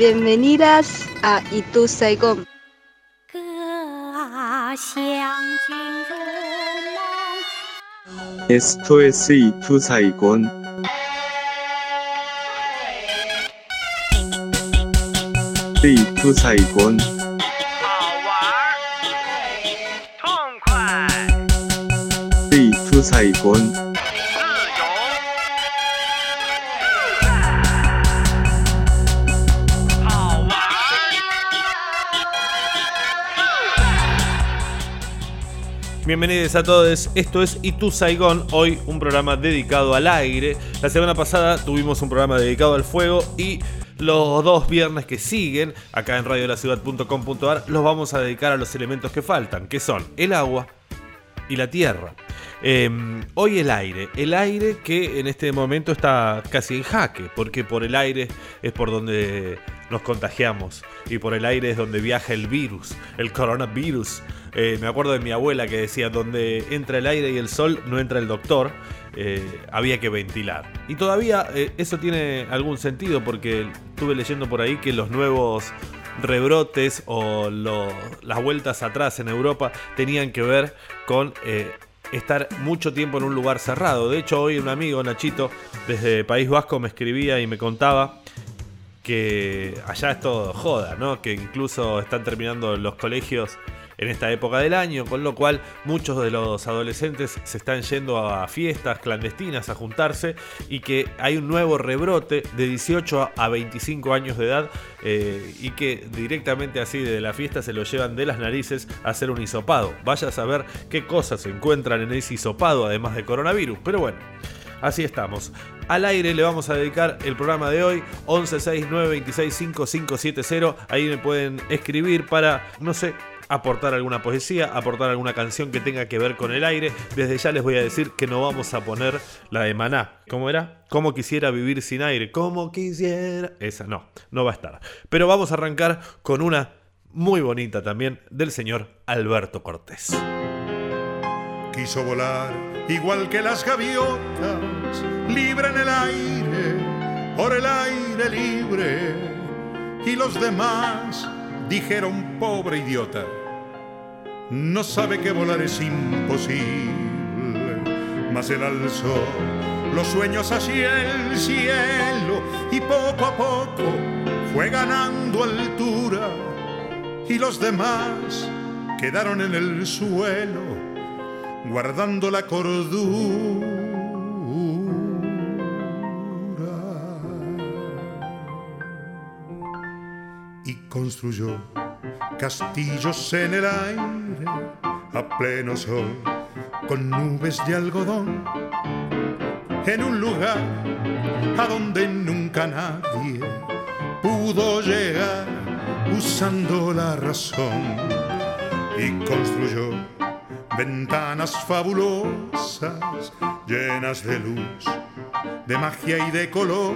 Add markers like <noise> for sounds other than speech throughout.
Bienvenidas a Itu Saigon. Esto es Itu Saigon. Itu Saigon. 好玩儿，痛快， Itu Saigon. Bienvenidos a todos, esto es Itu Saigon, hoy un programa dedicado al aire. La semana pasada tuvimos un programa dedicado al fuego y los dos viernes que siguen, acá en radiolaciudad.com.ar, los vamos a dedicar a los elementos que faltan, que son el agua y la tierra. Eh, hoy el aire, el aire que en este momento está casi en jaque, porque por el aire es por donde nos contagiamos y por el aire es donde viaja el virus, el coronavirus. Eh, me acuerdo de mi abuela que decía, donde entra el aire y el sol no entra el doctor, eh, había que ventilar. Y todavía eh, eso tiene algún sentido porque estuve leyendo por ahí que los nuevos rebrotes o las vueltas atrás en Europa tenían que ver con estar mucho tiempo en un lugar cerrado. De hecho, hoy un amigo, Nachito, desde País Vasco me escribía y me contaba que allá es todo joda, ¿no? Que incluso están terminando los colegios en esta época del año, con lo cual muchos de los adolescentes se están yendo a fiestas clandestinas a juntarse y que hay un nuevo rebrote de 18 a 25 años de edad eh, y que directamente así de la fiesta se lo llevan de las narices a hacer un hisopado. Vaya a saber qué cosas se encuentran en ese hisopado además de coronavirus, pero bueno. Así estamos. Al aire le vamos a dedicar el programa de hoy, 1169265570. Ahí me pueden escribir para, no sé, aportar alguna poesía, aportar alguna canción que tenga que ver con el aire. Desde ya les voy a decir que no vamos a poner la de Maná. ¿Cómo era? Como quisiera vivir sin aire. Como quisiera. Esa no, no va a estar. Pero vamos a arrancar con una muy bonita también del señor Alberto Cortés. Quiso volar igual que las gaviotas, libre en el aire, por el aire libre. Y los demás dijeron, pobre idiota, no sabe que volar es imposible. Mas él alzó los sueños hacia el cielo y poco a poco fue ganando altura. Y los demás quedaron en el suelo guardando la cordura. Y construyó castillos en el aire a pleno sol, con nubes de algodón, en un lugar a donde nunca nadie pudo llegar usando la razón. Y construyó ventanas fabulosas llenas de luz, de magia y de color,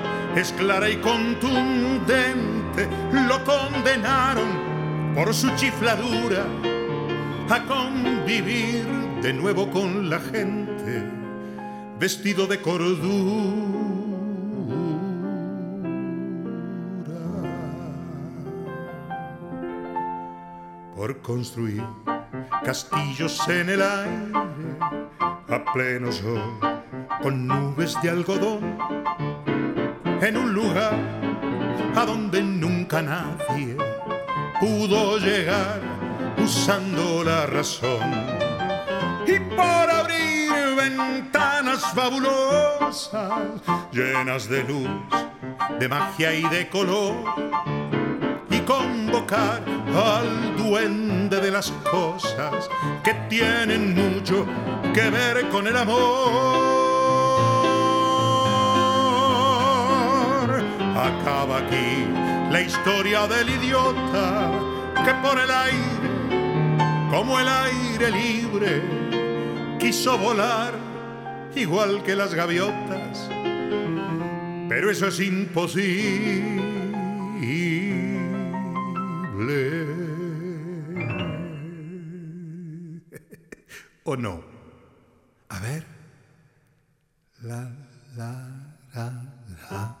es clara y contundente, lo condenaron por su chifladura a convivir de nuevo con la gente, vestido de cordura. Por construir castillos en el aire a pleno sol con nubes de algodón en un lugar a donde nunca nadie pudo llegar usando la razón y por abrir ventanas fabulosas llenas de luz, de magia y de color y convocar al duende de las cosas que tienen mucho que ver con el amor. Acaba aquí la historia del idiota que por el aire, como el aire libre, quiso volar igual que las gaviotas. Pero eso es imposible. <laughs> ¿O no? A ver. La, la, la, la.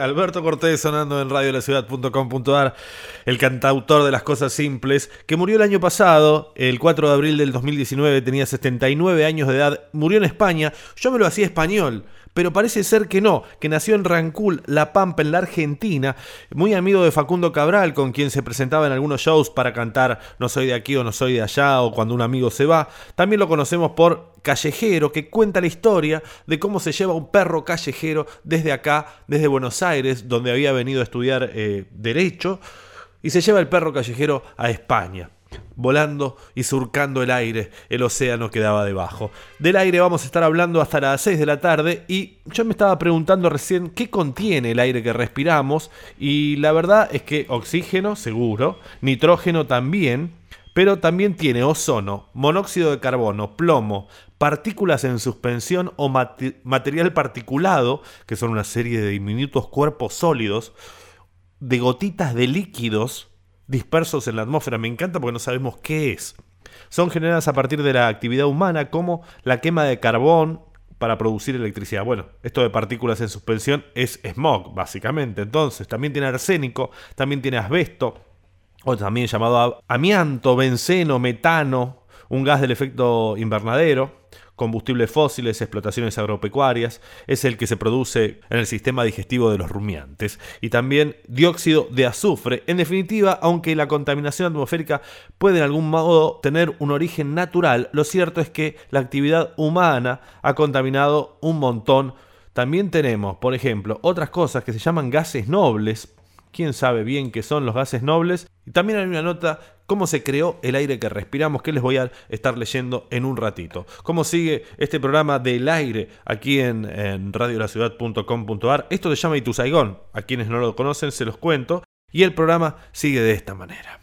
Alberto Cortés sonando en radiolaciudad.com.ar, el cantautor de las cosas simples, que murió el año pasado, el 4 de abril del 2019, tenía 79 años de edad, murió en España. Yo me lo hacía español pero parece ser que no, que nació en Rancul, La Pampa, en la Argentina, muy amigo de Facundo Cabral, con quien se presentaba en algunos shows para cantar No soy de aquí o no soy de allá o cuando un amigo se va. También lo conocemos por Callejero, que cuenta la historia de cómo se lleva un perro callejero desde acá, desde Buenos Aires, donde había venido a estudiar eh, Derecho, y se lleva el perro callejero a España volando y surcando el aire, el océano quedaba debajo. Del aire vamos a estar hablando hasta las 6 de la tarde y yo me estaba preguntando recién qué contiene el aire que respiramos y la verdad es que oxígeno seguro, nitrógeno también, pero también tiene ozono, monóxido de carbono, plomo, partículas en suspensión o material particulado, que son una serie de diminutos cuerpos sólidos, de gotitas de líquidos, dispersos en la atmósfera. Me encanta porque no sabemos qué es. Son generadas a partir de la actividad humana como la quema de carbón para producir electricidad. Bueno, esto de partículas en suspensión es smog, básicamente. Entonces, también tiene arsénico, también tiene asbesto, o también llamado amianto, benceno, metano, un gas del efecto invernadero combustibles fósiles, explotaciones agropecuarias, es el que se produce en el sistema digestivo de los rumiantes, y también dióxido de azufre. En definitiva, aunque la contaminación atmosférica puede en algún modo tener un origen natural, lo cierto es que la actividad humana ha contaminado un montón. También tenemos, por ejemplo, otras cosas que se llaman gases nobles, quién sabe bien qué son los gases nobles. Y también hay una nota cómo se creó el aire que respiramos, que les voy a estar leyendo en un ratito. Cómo sigue este programa del aire aquí en, en radiolaciudad.com.ar. Esto se llama Ituzaigón. A quienes no lo conocen se los cuento. Y el programa sigue de esta manera.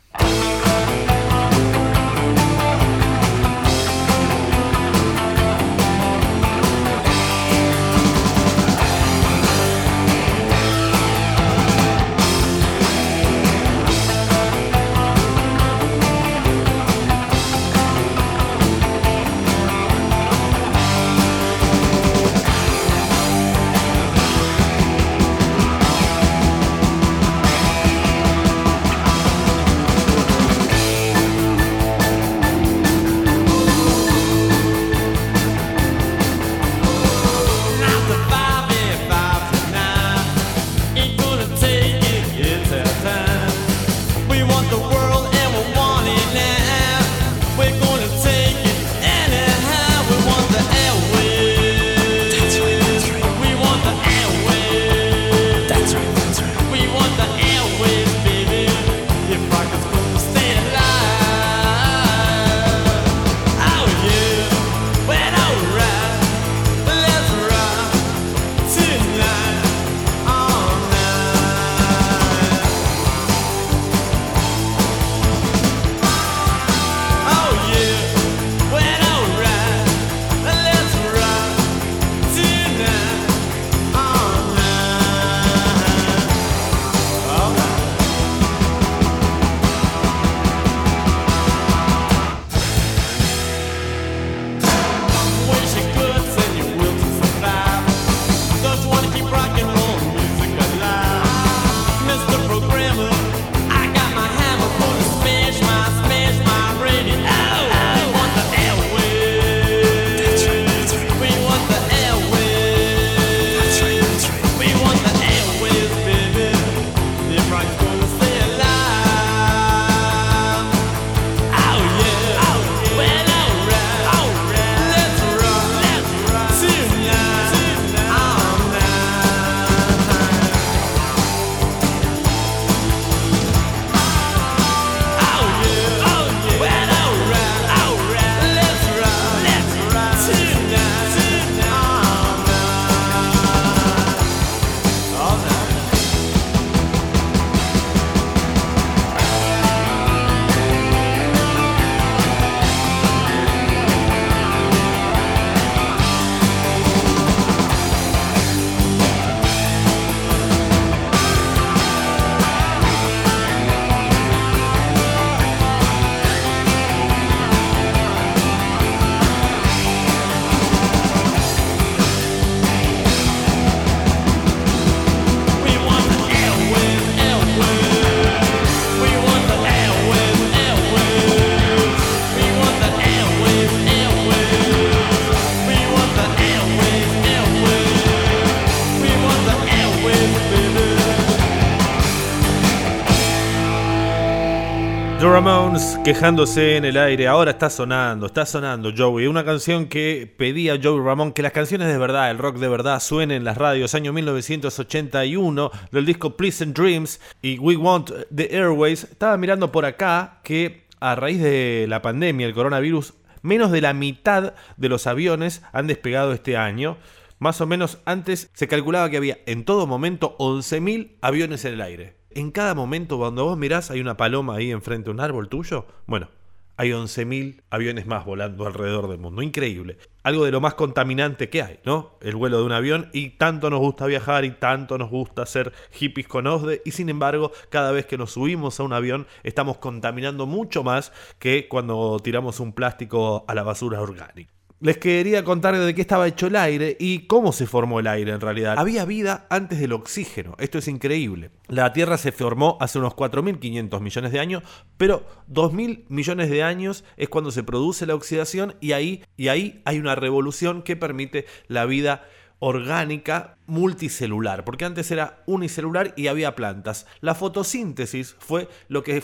Quejándose en el aire. Ahora está sonando, está sonando Joey. Una canción que pedía Joey Ramón que las canciones de verdad, el rock de verdad, suenen en las radios. Año 1981 del disco Pleasant Dreams y We Want the Airways. Estaba mirando por acá que a raíz de la pandemia, el coronavirus, menos de la mitad de los aviones han despegado este año. Más o menos antes se calculaba que había en todo momento 11.000 aviones en el aire. En cada momento, cuando vos mirás, hay una paloma ahí enfrente de un árbol tuyo. Bueno, hay 11.000 aviones más volando alrededor del mundo. Increíble. Algo de lo más contaminante que hay, ¿no? El vuelo de un avión. Y tanto nos gusta viajar y tanto nos gusta ser hippies con OSDE. Y sin embargo, cada vez que nos subimos a un avión, estamos contaminando mucho más que cuando tiramos un plástico a la basura orgánica. Les quería contar de qué estaba hecho el aire y cómo se formó el aire en realidad. Había vida antes del oxígeno, esto es increíble. La Tierra se formó hace unos 4.500 millones de años, pero 2.000 millones de años es cuando se produce la oxidación y ahí, y ahí hay una revolución que permite la vida orgánica multicelular, porque antes era unicelular y había plantas. La fotosíntesis fue lo que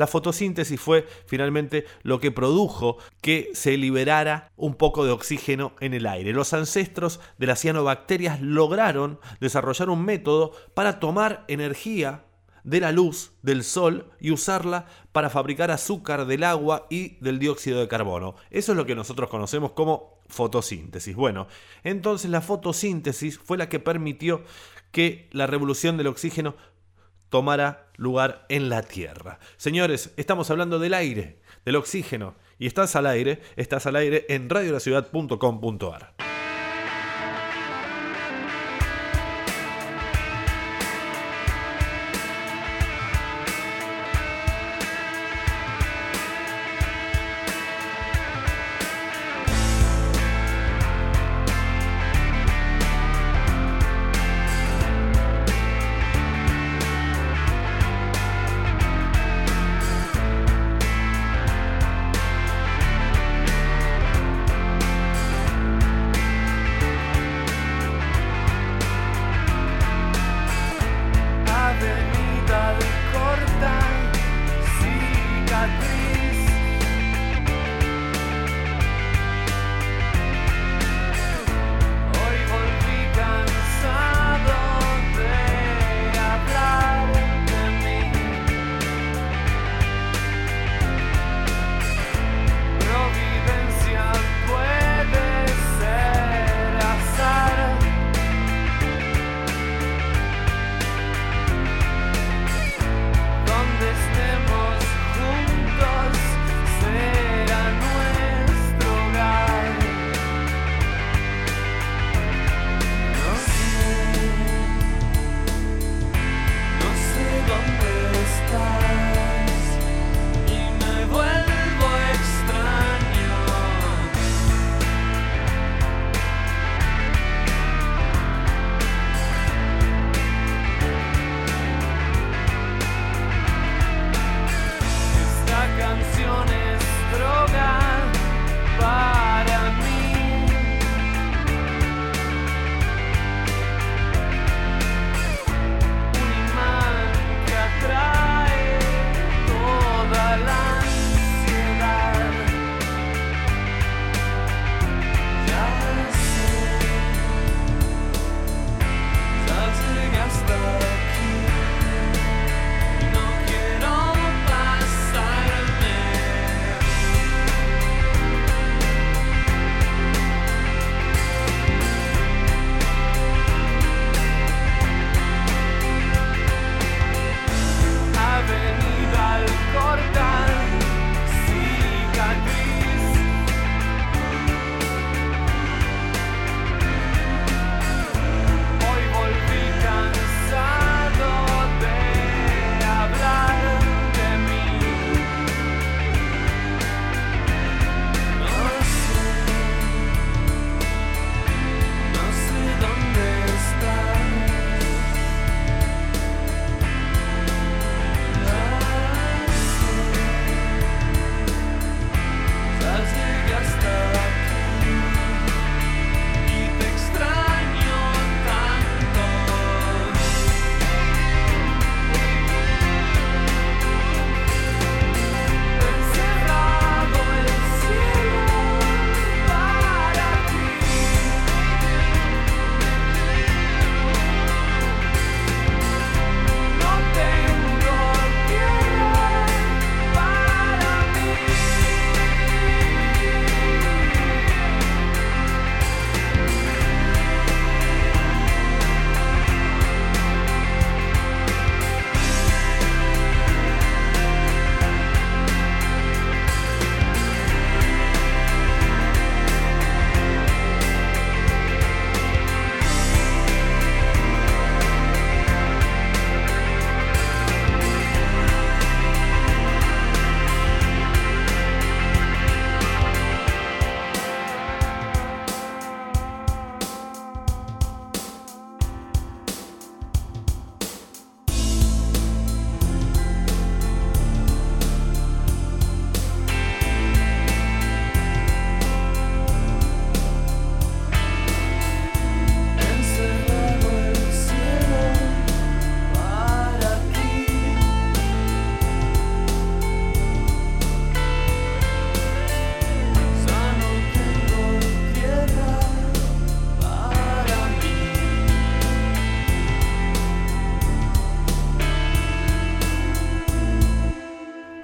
la fotosíntesis fue finalmente lo que produjo que se liberara un poco de oxígeno en el aire. Los ancestros de las cianobacterias lograron desarrollar un método para tomar energía de la luz del sol y usarla para fabricar azúcar del agua y del dióxido de carbono. Eso es lo que nosotros conocemos como fotosíntesis. Bueno, entonces la fotosíntesis fue la que permitió que la revolución del oxígeno tomara lugar en la Tierra. Señores, estamos hablando del aire, del oxígeno, y estás al aire, estás al aire en radiolaciudad.com.ar.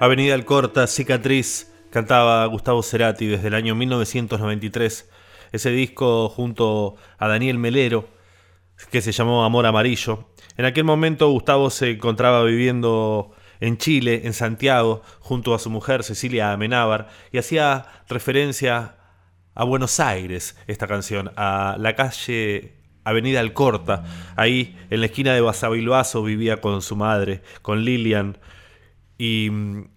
Avenida Alcorta, Cicatriz, cantaba Gustavo Cerati desde el año 1993. Ese disco junto a Daniel Melero, que se llamó Amor Amarillo. En aquel momento Gustavo se encontraba viviendo en Chile, en Santiago, junto a su mujer Cecilia Amenábar, y hacía referencia a Buenos Aires esta canción, a la calle Avenida Alcorta. Ahí, en la esquina de Basavilbaso, vivía con su madre, con Lilian, y mm,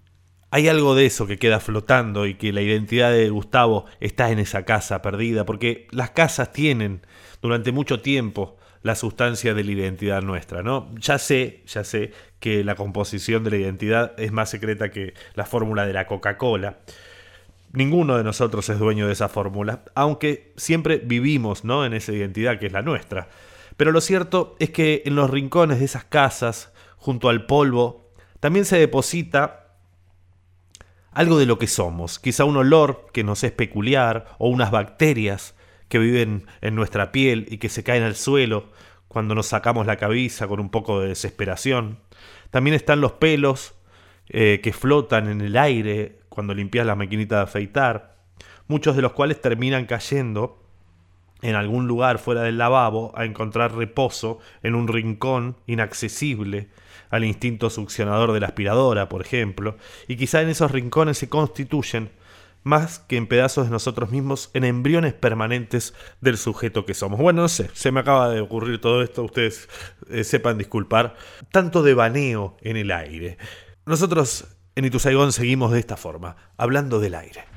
hay algo de eso que queda flotando y que la identidad de Gustavo está en esa casa perdida, porque las casas tienen durante mucho tiempo la sustancia de la identidad nuestra, ¿no? Ya sé, ya sé que la composición de la identidad es más secreta que la fórmula de la Coca-Cola. Ninguno de nosotros es dueño de esa fórmula, aunque siempre vivimos, ¿no? En esa identidad que es la nuestra. Pero lo cierto es que en los rincones de esas casas, junto al polvo, también se deposita algo de lo que somos, quizá un olor que nos es peculiar o unas bacterias que viven en nuestra piel y que se caen al suelo cuando nos sacamos la cabeza con un poco de desesperación. También están los pelos eh, que flotan en el aire cuando limpias la maquinita de afeitar, muchos de los cuales terminan cayendo en algún lugar fuera del lavabo a encontrar reposo en un rincón inaccesible al instinto succionador de la aspiradora, por ejemplo, y quizá en esos rincones se constituyen más que en pedazos de nosotros mismos, en embriones permanentes del sujeto que somos. Bueno, no sé, se me acaba de ocurrir todo esto, ustedes eh, sepan disculpar, tanto de baneo en el aire. Nosotros en Ituzaigón seguimos de esta forma, hablando del aire.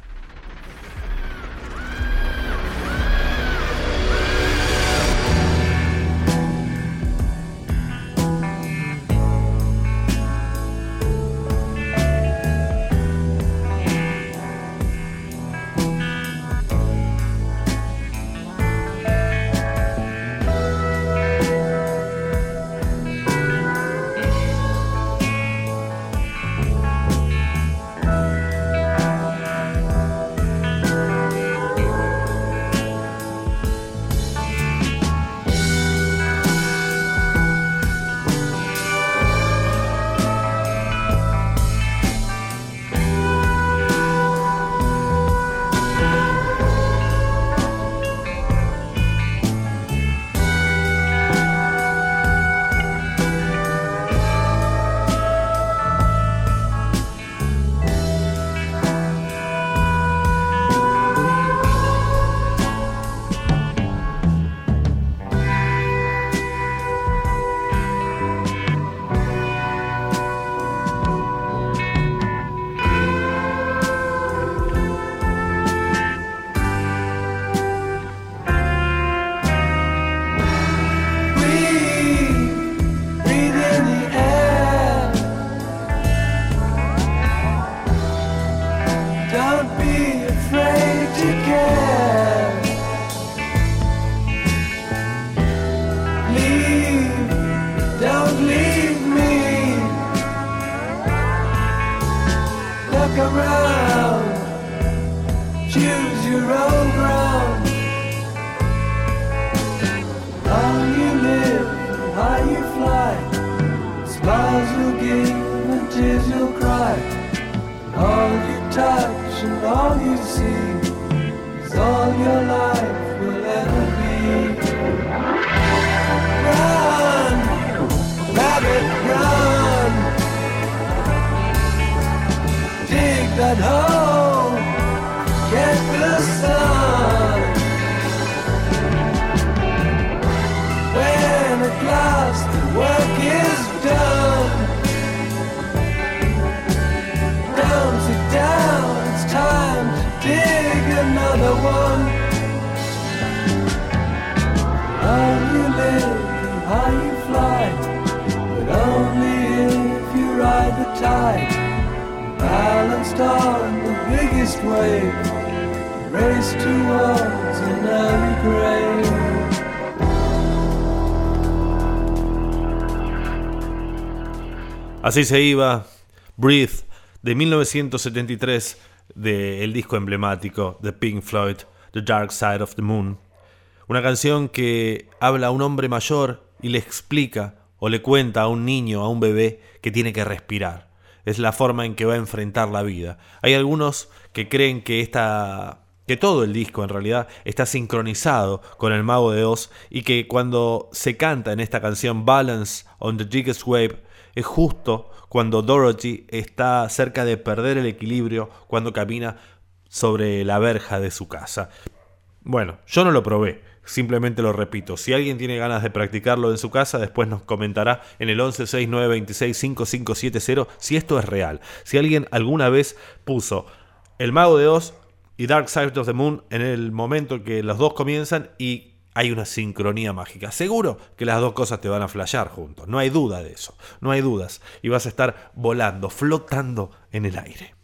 Así se iba Breathe de 1973 del disco emblemático de Pink Floyd, The Dark Side of the Moon. Una canción que habla a un hombre mayor y le explica o le cuenta a un niño, a un bebé, que tiene que respirar. es la forma en que va a enfrentar la vida. Hay algunos que creen que esta que todo el disco en realidad está sincronizado con el Mago de Oz y que cuando se canta en esta canción Balance on the Biggest Wave es justo cuando Dorothy está cerca de perder el equilibrio cuando camina sobre la verja de su casa. Bueno, yo no lo probé, simplemente lo repito. Si alguien tiene ganas de practicarlo en su casa, después nos comentará en el 1169265570 si esto es real. Si alguien alguna vez puso El Mago de Oz y Dark Side of the Moon en el momento que los dos comienzan y hay una sincronía mágica. Seguro que las dos cosas te van a flashear juntos. No hay duda de eso. No hay dudas. Y vas a estar volando, flotando en el aire.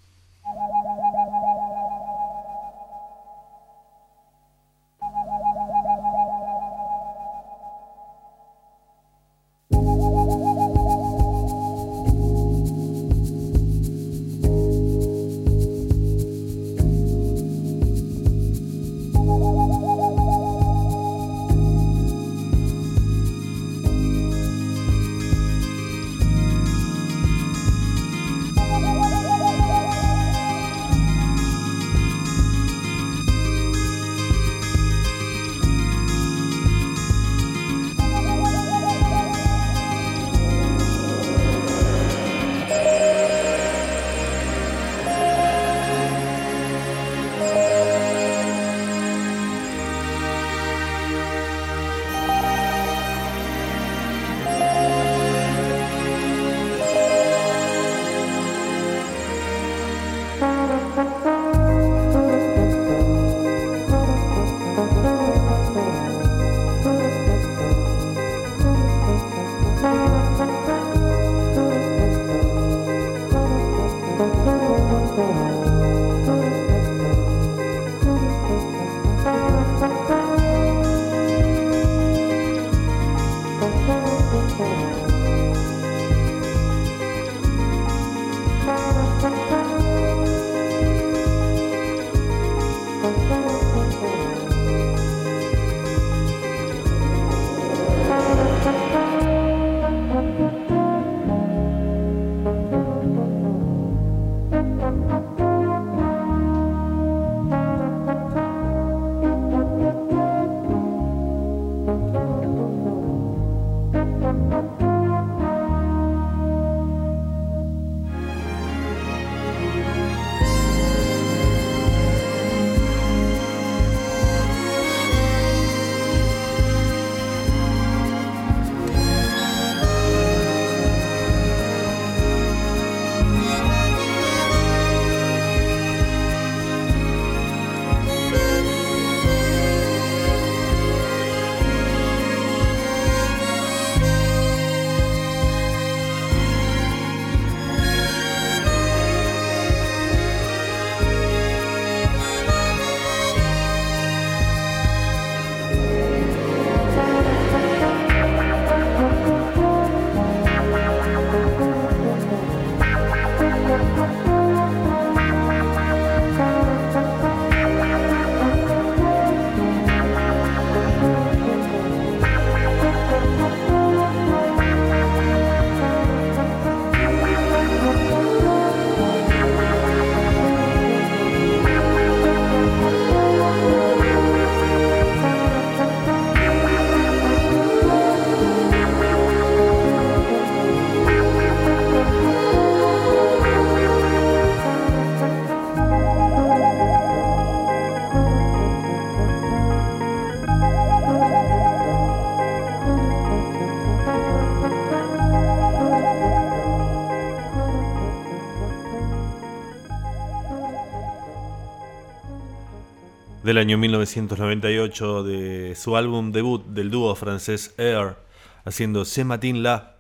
Del año 1998 de su álbum debut del dúo francés Air, haciendo C'est Matin La,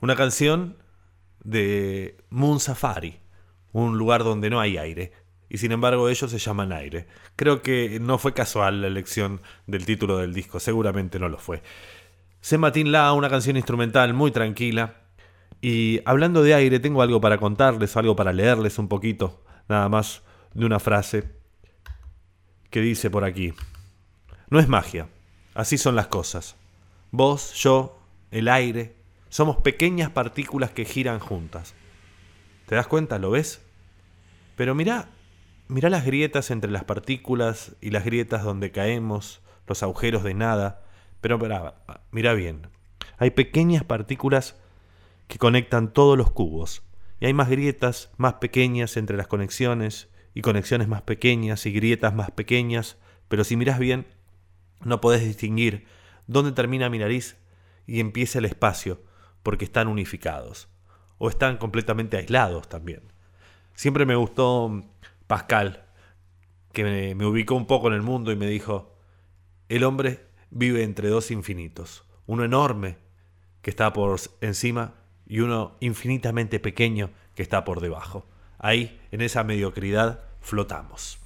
una canción de Moon Safari, un lugar donde no hay aire, y sin embargo ellos se llaman aire. Creo que no fue casual la elección del título del disco, seguramente no lo fue. C'est Matin La, una canción instrumental muy tranquila, y hablando de aire, tengo algo para contarles, algo para leerles un poquito, nada más de una frase que dice por aquí, no es magia, así son las cosas. Vos, yo, el aire, somos pequeñas partículas que giran juntas. ¿Te das cuenta? ¿Lo ves? Pero mira, mira las grietas entre las partículas y las grietas donde caemos, los agujeros de nada. Pero mira bien. Hay pequeñas partículas que conectan todos los cubos. Y hay más grietas más pequeñas entre las conexiones y conexiones más pequeñas y grietas más pequeñas. Pero si miras bien, no podés distinguir dónde termina mi nariz y empieza el espacio, porque están unificados. O están completamente aislados también. Siempre me gustó Pascal, que me, me ubicó un poco en el mundo y me dijo, el hombre vive entre dos infinitos, uno enorme que está por encima y uno infinitamente pequeño que está por debajo. Ahí, en esa mediocridad, flotamos.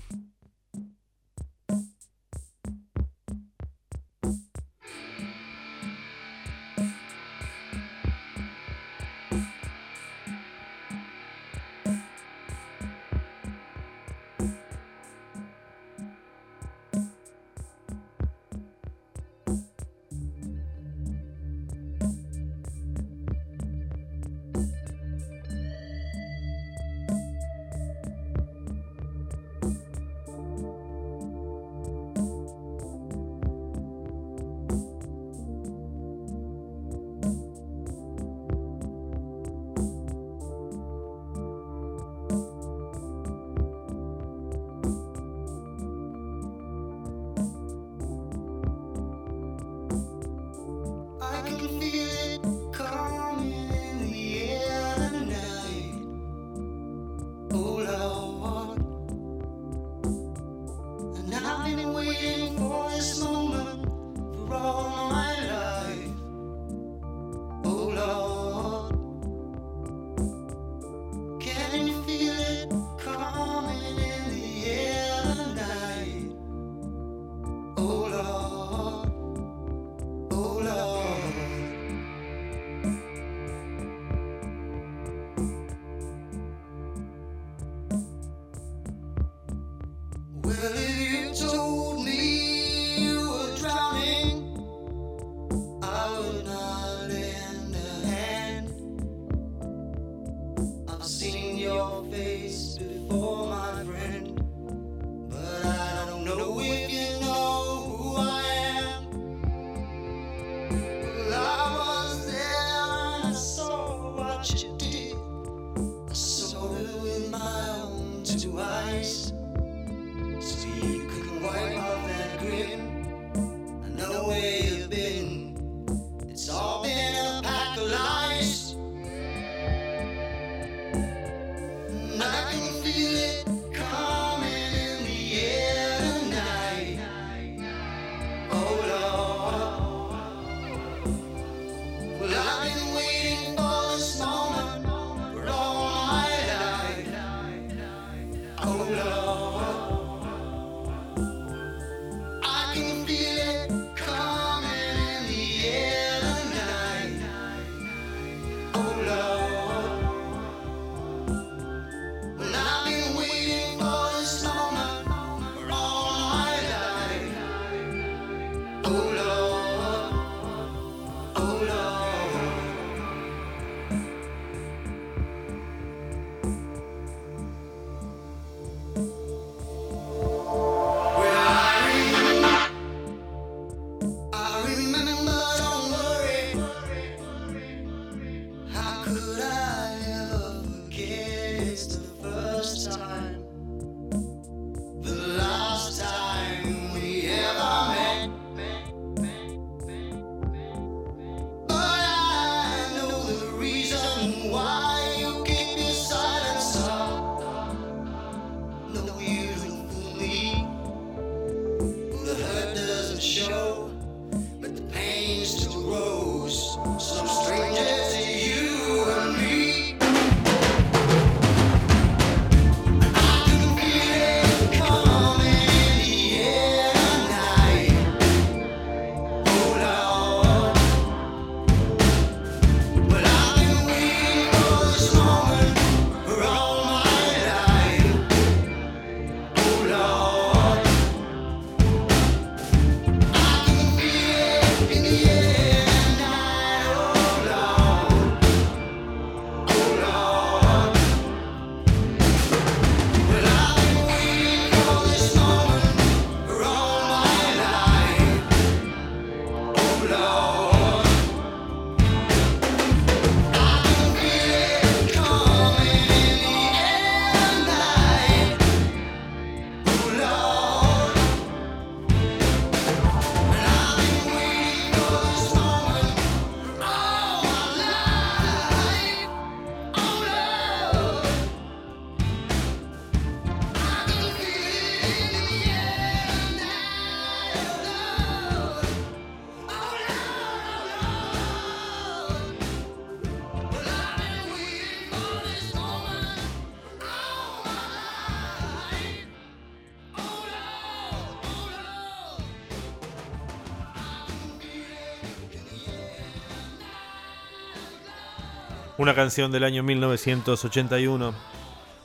Una canción del año 1981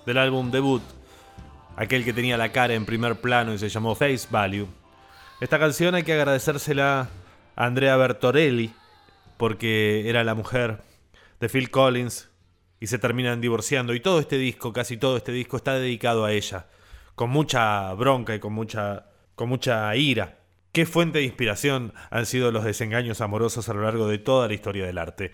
del álbum debut, aquel que tenía la cara en primer plano y se llamó Face Value. Esta canción hay que agradecérsela a Andrea Bertorelli porque era la mujer de Phil Collins y se terminan divorciando y todo este disco, casi todo este disco está dedicado a ella, con mucha bronca y con mucha con mucha ira. ¿Qué fuente de inspiración han sido los desengaños amorosos a lo largo de toda la historia del arte?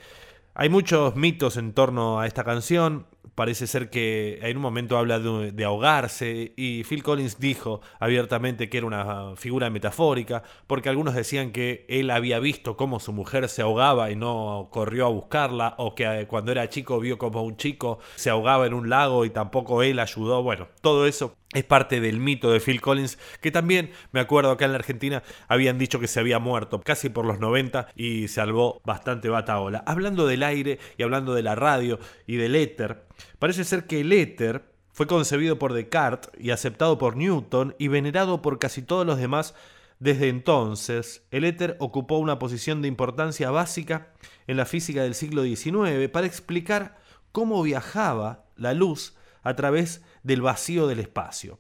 Hay muchos mitos en torno a esta canción. Parece ser que en un momento habla de, ahogarse y Phil Collins dijo abiertamente que era una figura metafórica porque algunos decían que él había visto cómo su mujer se ahogaba y no corrió a buscarla o que eh, cuando era chico vio como un chico se ahogaba en un lago y tampoco él ayudó. Bueno, todo eso es parte del mito de Phil Collins, que también me acuerdo acá en la Argentina habían dicho que se había muerto casi por los 90 y salvó bastante bataola. Hablando del aire y hablando de la radio y del éter, parece ser que el éter fue concebido por Descartes y aceptado por Newton y venerado por casi todos los demás desde entonces. El éter ocupó una posición de importancia básica en la física del siglo XIX para explicar cómo viajaba la luz a través de del vacío del espacio.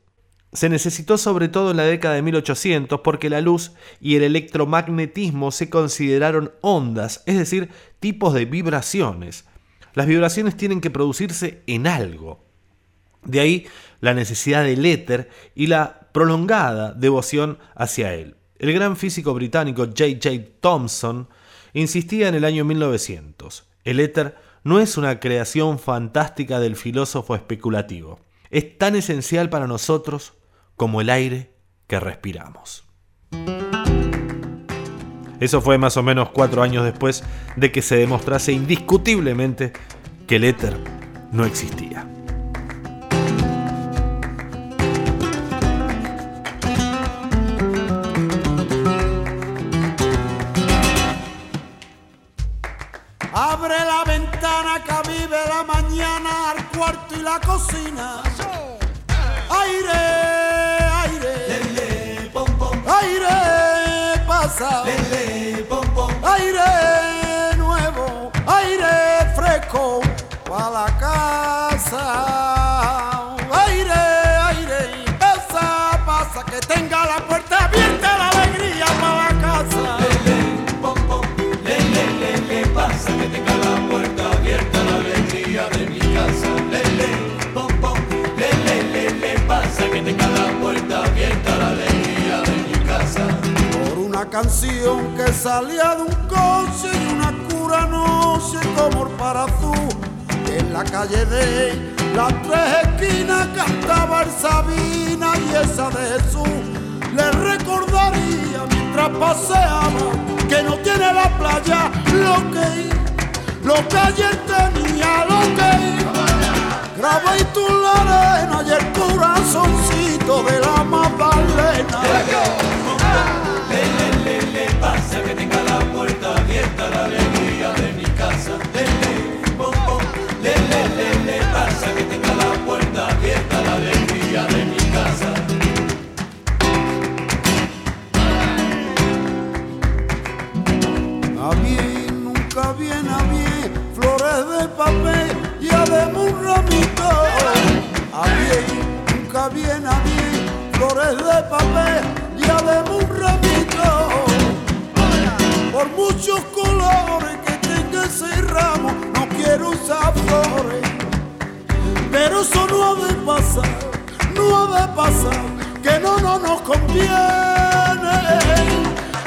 Se necesitó sobre todo en la década de 1800 porque la luz y el electromagnetismo se consideraron ondas, es decir, tipos de vibraciones. Las vibraciones tienen que producirse en algo. De ahí la necesidad del éter y la prolongada devoción hacia él. El gran físico británico J.J. Thomson insistía en el año 1900. El éter no es una creación fantástica del filósofo especulativo es tan esencial para nosotros como el aire que respiramos. Eso fue más o menos cuatro años después de que se demostrase indiscutiblemente que el éter no existía. Canción que salía de un coche y una cura noche como para tú. En la calle de las tres esquinas cantaba el Sabina y esa de Jesús. Le recordaría mientras paseaba que no tiene la playa lo que lo que ayer tenía, lo que graba y tú la arena y el corazoncito de la Magdalena. De papel y además un ramito. Por muchos colores que tenga ese ramo, no quiero usar flores. Pero eso no ha de pasar, no ha de pasar, que no, no nos conviene.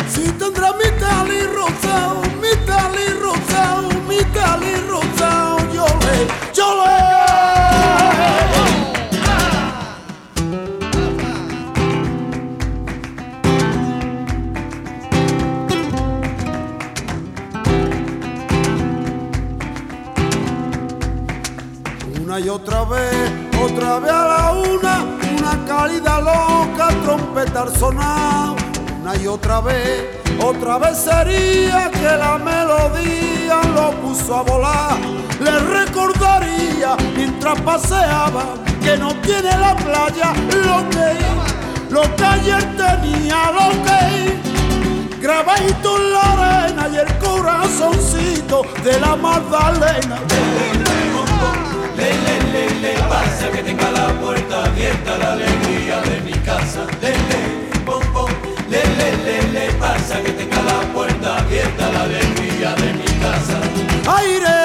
Si tendrá mi tal y rosado, mi tal y rosado, mi tal y rosado, yo le, yo le. Una y otra vez, otra vez a la una, una cálida loca, trompeta al sonado. Una y otra vez, otra vez sería que la melodía lo puso a volar. Le recordaría mientras paseaba que no tiene la playa lo que, lo que ayer tenía, lo que grabadito en la arena y el corazoncito de la Magdalena. Le, le, le, le, pasa que tenga la puerta abierta la alegría de mi casa. Le, le, pom, pom. Le, le, le, le, pasa que tenga la puerta abierta la alegría de mi casa. Aire,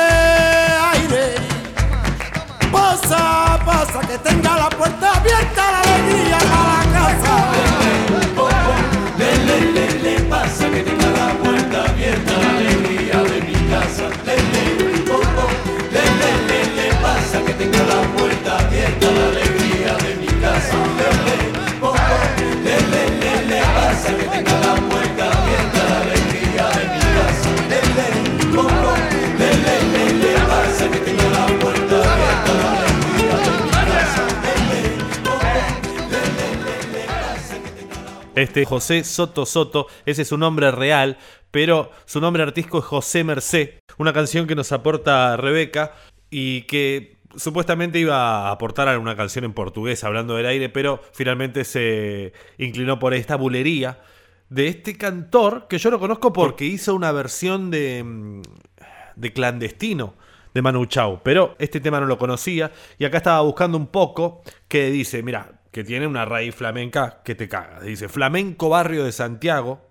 aire, pasa, pasa, que tenga la puerta abierta la alegría Este José Soto Soto, ese es su nombre real, pero su nombre artístico es José Mercé, una canción que nos aporta Rebeca y que supuestamente iba a aportar alguna canción en portugués hablando del aire, pero finalmente se inclinó por esta bulería de este cantor que yo lo conozco porque hizo una versión de, de clandestino de Manu Chao, pero este tema no lo conocía y acá estaba buscando un poco que dice, mira, que tiene una raíz flamenca que te caga. Dice, flamenco barrio de Santiago,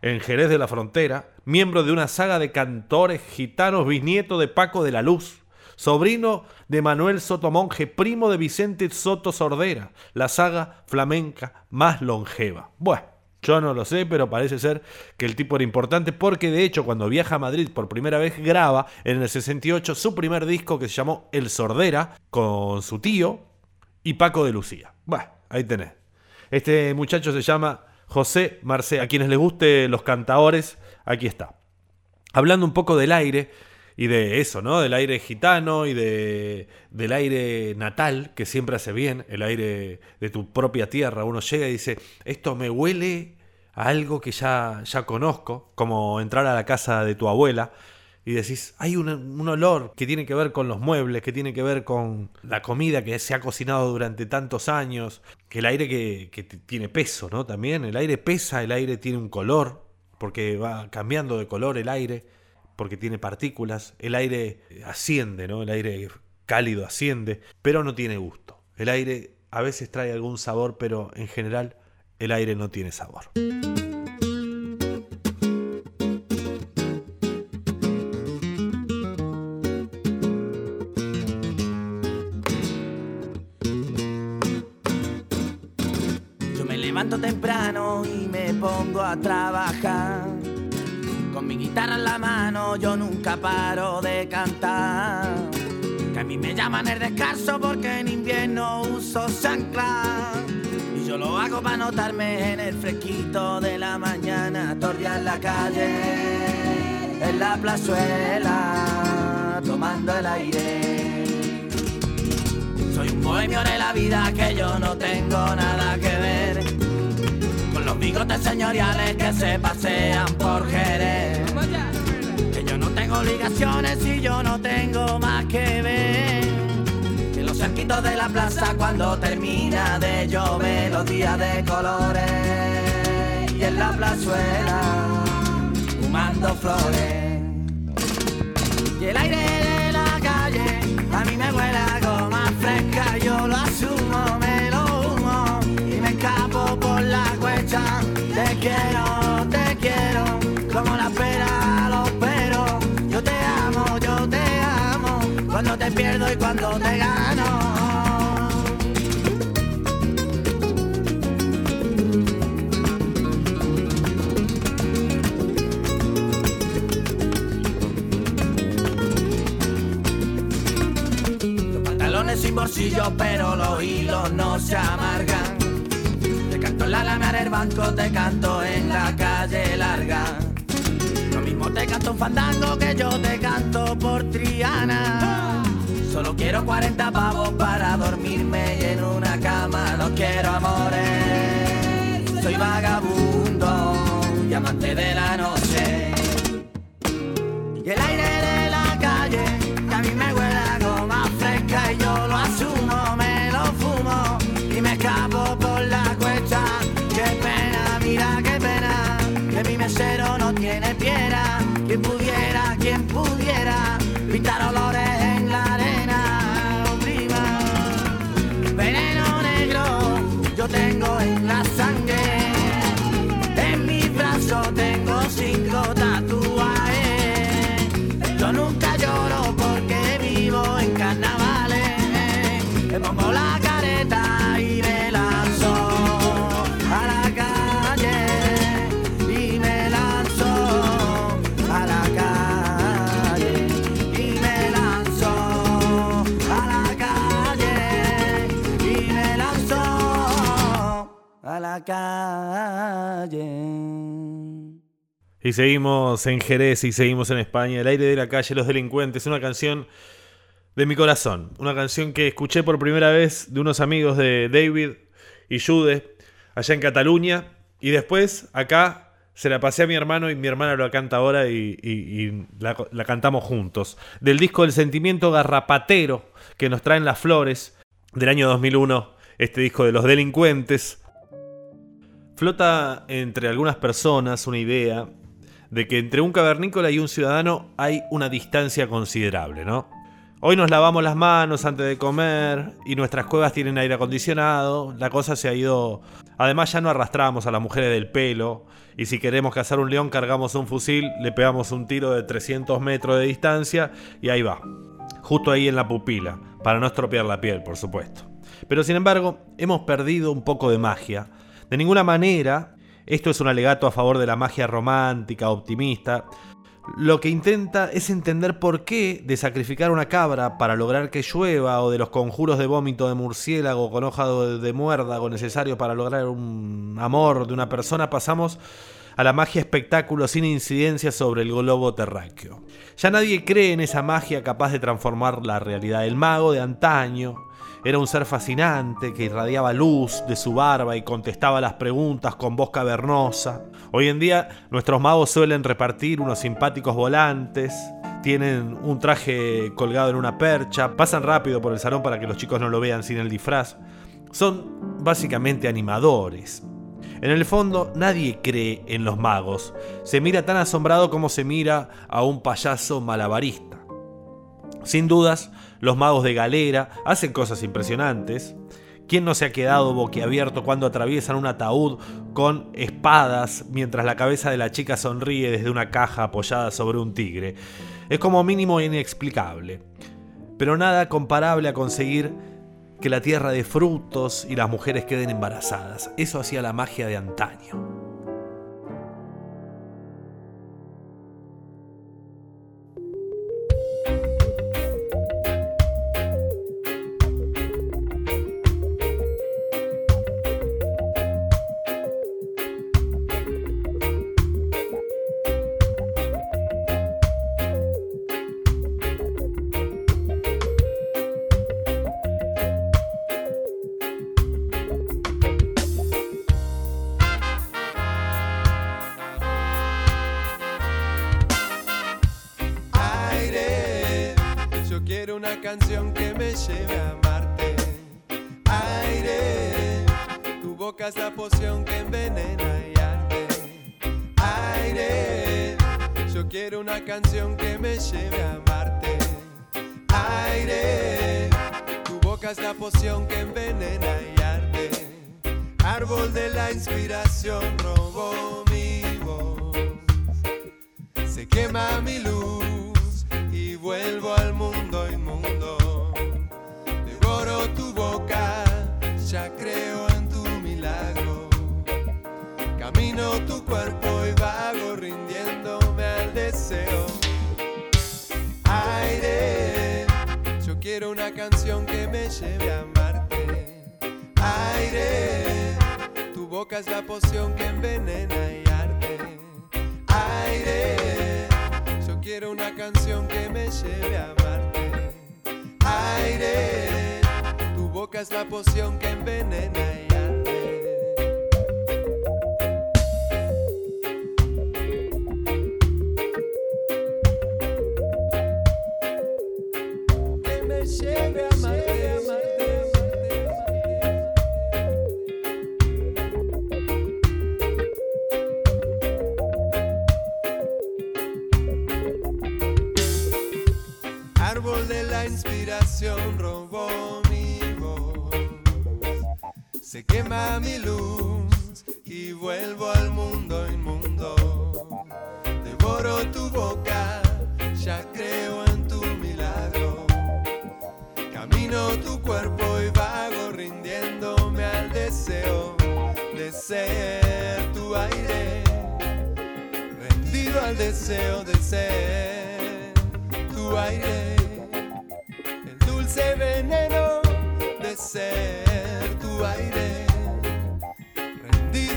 en Jerez de la Frontera, miembro de una saga de cantores gitanos, bisnieto de Paco de la Luz, sobrino de Manuel Soto Monje, primo de Vicente Soto Sordera, la saga flamenca más longeva. Bueno, yo no lo sé, pero parece ser que el tipo era importante porque de hecho cuando viaja a Madrid por primera vez graba en el 68 su primer disco que se llamó El Sordera con su tío y Paco de Lucía. Bueno, ahí tenés. Este muchacho se llama José Marcé. A quienes les guste los cantaores, aquí está. Hablando un poco del aire y de eso, ¿no? Del aire gitano y de, del aire natal, que siempre hace bien, el aire de tu propia tierra. Uno llega y dice, esto me huele a algo que ya, ya conozco, como entrar a la casa de tu abuela y decís, hay un, olor que tiene que ver con los muebles, que tiene que ver con la comida que se ha cocinado durante tantos años, que el aire que, que tiene peso, ¿no? También el aire pesa, el aire tiene un color, porque va cambiando de color el aire, porque tiene partículas, el aire asciende, ¿no? El aire cálido asciende, pero no tiene gusto. El aire a veces trae algún sabor, pero en general el aire no tiene sabor. Levanto temprano y me pongo a trabajar. Con mi guitarra en la mano yo nunca paro de cantar. Que a mí me llaman el descanso porque en invierno uso chancla. Y yo lo hago para notarme en el fresquito de la mañana. Torrear la calle, en la plazuela, tomando el aire. Soy un bohemio de la vida que yo no tengo nada que ver bigotes señoriales que se pasean por Jerez. Que yo no tengo obligaciones y yo no tengo más que ver. Que los cerquitos de la plaza cuando termina de llover los días de colores y en la plazuela fumando flores. Y el aire de la calle a mí me huele a goma fresca, yo lo Te quiero, te quiero, como la pera los peros. Yo te amo, yo te amo, cuando te pierdo y cuando te gano. sin bolsillo, pero los hilos no se amargan. En la lana banco, te canto en la calle larga. Lo mismo te canto un fandango que yo te canto por Triana. Solo quiero 40 pavos para dormirme y en una cama no quiero amores. Soy vagabundo y amante de la noche. Y el aire Y seguimos en Jerez y seguimos en España. El aire de la calle, los delincuentes. Una canción de mi corazón. Una canción que escuché por primera vez de unos amigos de David y Jude allá en Cataluña. Y después acá se la pasé a mi hermano y mi hermana lo canta ahora y la, la cantamos juntos. Del disco El Sentimiento Garrapatero que nos traen las flores del año 2001. Este disco de los delincuentes. Flota entre algunas personas una idea de que entre un cavernícola y un ciudadano hay una distancia considerable, ¿no? Hoy nos lavamos las manos antes de comer y nuestras cuevas tienen aire acondicionado, la cosa se ha ido... Además ya no arrastramos a las mujeres del pelo y si queremos cazar un león cargamos un fusil, le pegamos un tiro de 300 metros de distancia y ahí va, justo ahí en la pupila, para no estropear la piel, por supuesto. Pero sin embargo, hemos perdido un poco de magia. De ninguna manera, esto es un alegato a favor de la magia romántica, optimista. Lo que intenta es entender por qué de sacrificar una cabra para lograr que llueva o de los conjuros de vómito de murciélago con hoja de muérdago necesario para lograr un amor de una persona pasamos a la magia espectáculo sin incidencia sobre el globo terráqueo. Ya nadie cree en esa magia capaz de transformar la realidad. El mago de antaño era un ser fascinante que irradiaba luz de su barba y contestaba las preguntas con voz cavernosa. Hoy en día nuestros magos suelen repartir unos simpáticos volantes, tienen un traje colgado en una percha, pasan rápido por el salón para que los chicos no lo vean sin el disfraz. Son básicamente animadores. En el fondo, nadie cree en los magos. Se mira tan asombrado como se mira a un payaso malabarista. Sin dudas, los magos de galera hacen cosas impresionantes. ¿Quién no se ha quedado boquiabierto cuando atraviesan un ataúd con espadas mientras la cabeza de la chica sonríe desde una caja apoyada sobre un tigre? Es como mínimo inexplicable. Pero nada comparable a conseguir que la tierra dé frutos y las mujeres queden embarazadas. Eso hacía la magia de antaño. Una canción que me lleve a amarte. Aire, tu boca es la poción que envenena y arde. Aire, yo quiero una canción que me lleve a amarte. Aire, tu boca es la poción que envenena y arde. Árbol de la inspiración robó mi voz se quema mi luz y vuelvo al mundo ya creo en tu milagro. Camino tu cuerpo y vago rindiéndome al deseo. Aire, yo quiero una canción que me lleve a amarte. Aire, tu boca es la poción que envenena y arde aire. Yo quiero una canción que me lleve a amarte. Aire, es la poción que envenena Se quema mi luz y vuelvo al mundo inmundo. Devoro tu boca, ya creo en tu milagro. Camino tu cuerpo y vago rindiéndome al deseo de ser tu aire. Rendido al deseo de ser tu aire. El dulce veneno de ser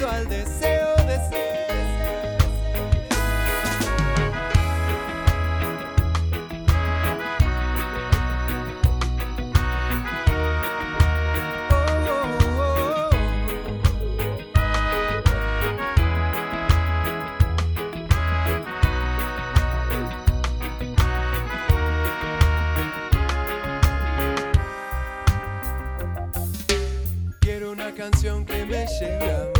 Al deseo de ser. Canción que me lleve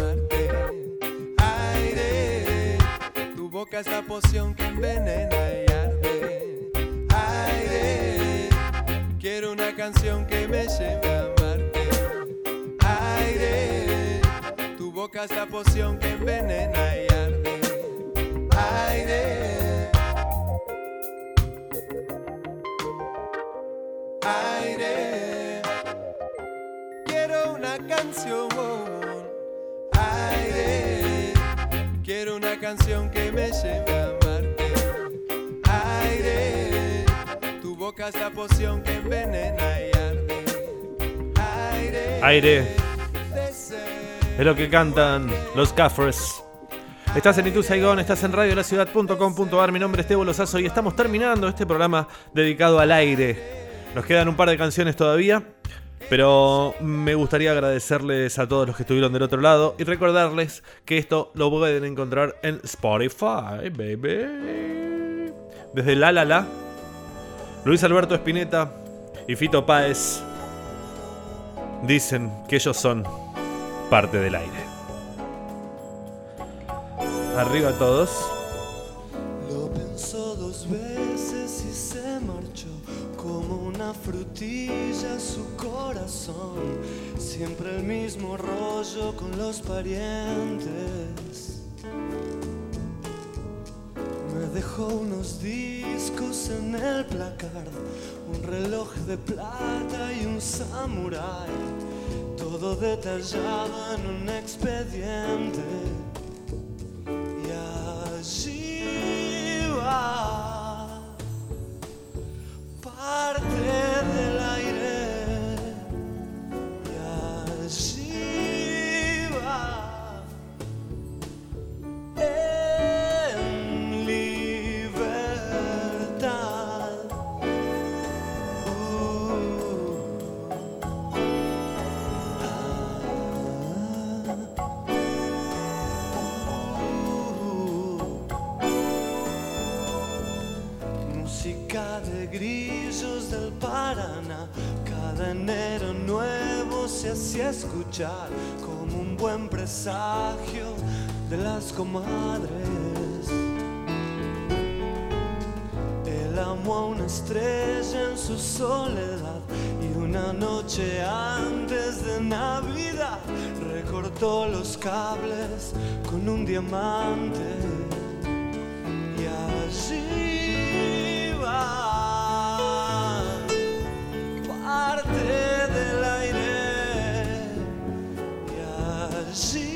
boca es poción que envenena y arde. Aire, quiero una canción que me lleve a amarte. Aire, tu boca es la poción que envenena y arde. Aire. Aire, quiero una canción. Aire, quiero una canción que me lleve a amarte. Aire, tu boca es la poción que envenena y arde. Aire, Aire. Es lo que cantan los Caffres. Estás en Itu Saigon, estás en radiolaciudad.com.ar. Mi nombre es Tebo Lozazo y estamos terminando este programa dedicado al aire. Nos quedan un par de canciones todavía, pero me gustaría agradecerles a todos los que estuvieron del otro lado y recordarles que esto lo pueden encontrar en Spotify, baby. Desde La La La, Luis Alberto Espineta y Fito Páez dicen que ellos son parte del aire. Arriba todos. Siempre el mismo rollo con los parientes. Me dejó unos discos en el placard, un reloj de plata y un samurái. Todo detallado en un expediente. Como un buen presagio de las comadres. Él amó a una estrella en su soledad y una noche antes de Navidad recortó los cables con un diamante see.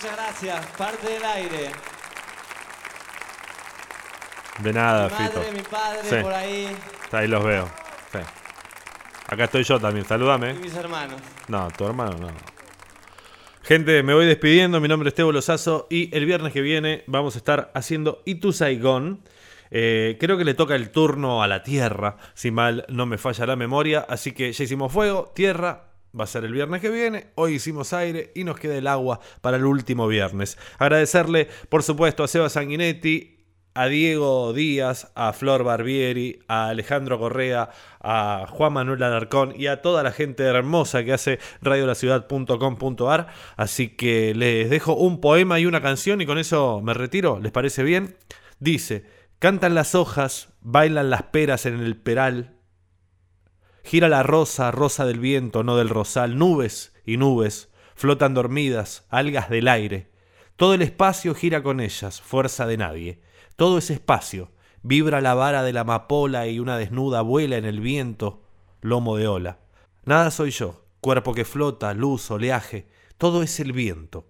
Muchas gracias. Parte del aire. De nada, mi Fito. madre, mi padre, Sí. por ahí. Ahí los veo. Sí. Acá estoy yo también, salúdame. Y mis hermanos. No, tu hermano no. Gente, me voy despidiendo. Mi nombre es Tebo Lozazo y el viernes que viene vamos a estar haciendo Itu Saigon. Eh, creo que le toca el turno a la Tierra, si mal no me falla la memoria. Así que ya hicimos fuego, Tierra. Va a ser el viernes que viene. Hoy hicimos aire y nos queda el agua para el último viernes. Agradecerle, por supuesto, a Seba Sanguinetti, a Diego Díaz, a Flor Barbieri, a Alejandro Correa, a Juan Manuel Alarcón y a toda la gente hermosa que hace radiolaciudad.com.ar. Así que les dejo un poema y una canción y con eso me retiro. ¿Les parece bien? Dice, cantan las hojas, bailan las peras en el peral. Gira la rosa, rosa del viento, no del rosal. Nubes y nubes flotan dormidas, algas del aire. Todo el espacio gira con ellas, fuerza de nadie. Todo ese espacio vibra la vara de la amapola y una desnuda vuela en el viento, lomo de ola. Nada soy yo, cuerpo que flota, luz, oleaje. Todo es el viento.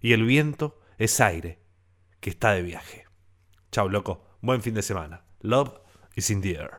Y el viento es aire, que está de viaje. Chau, loco. Buen fin de semana. Love is in the air.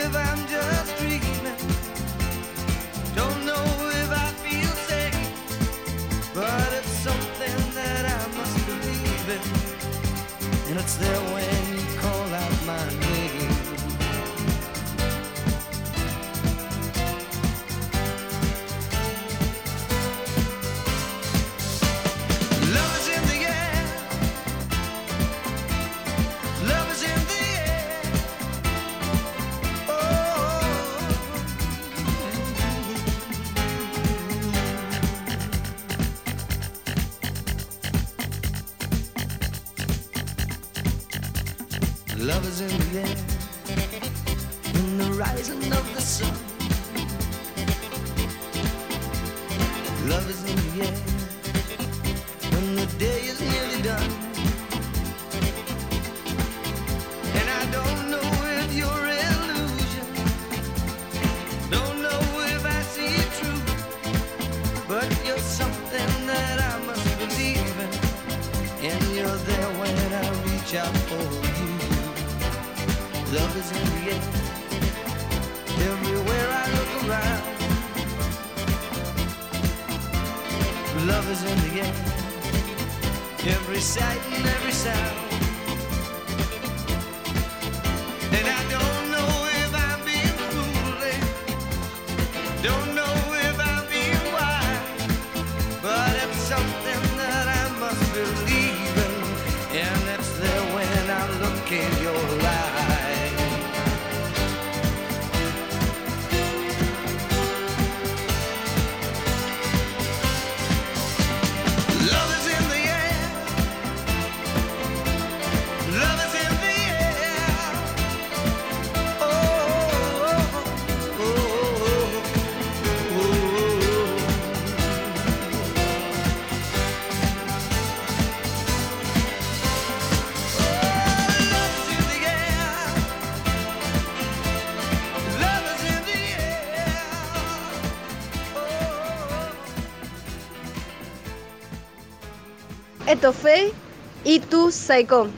their way. In the air, in the rising of the sun. Esto fue Itu Saigon.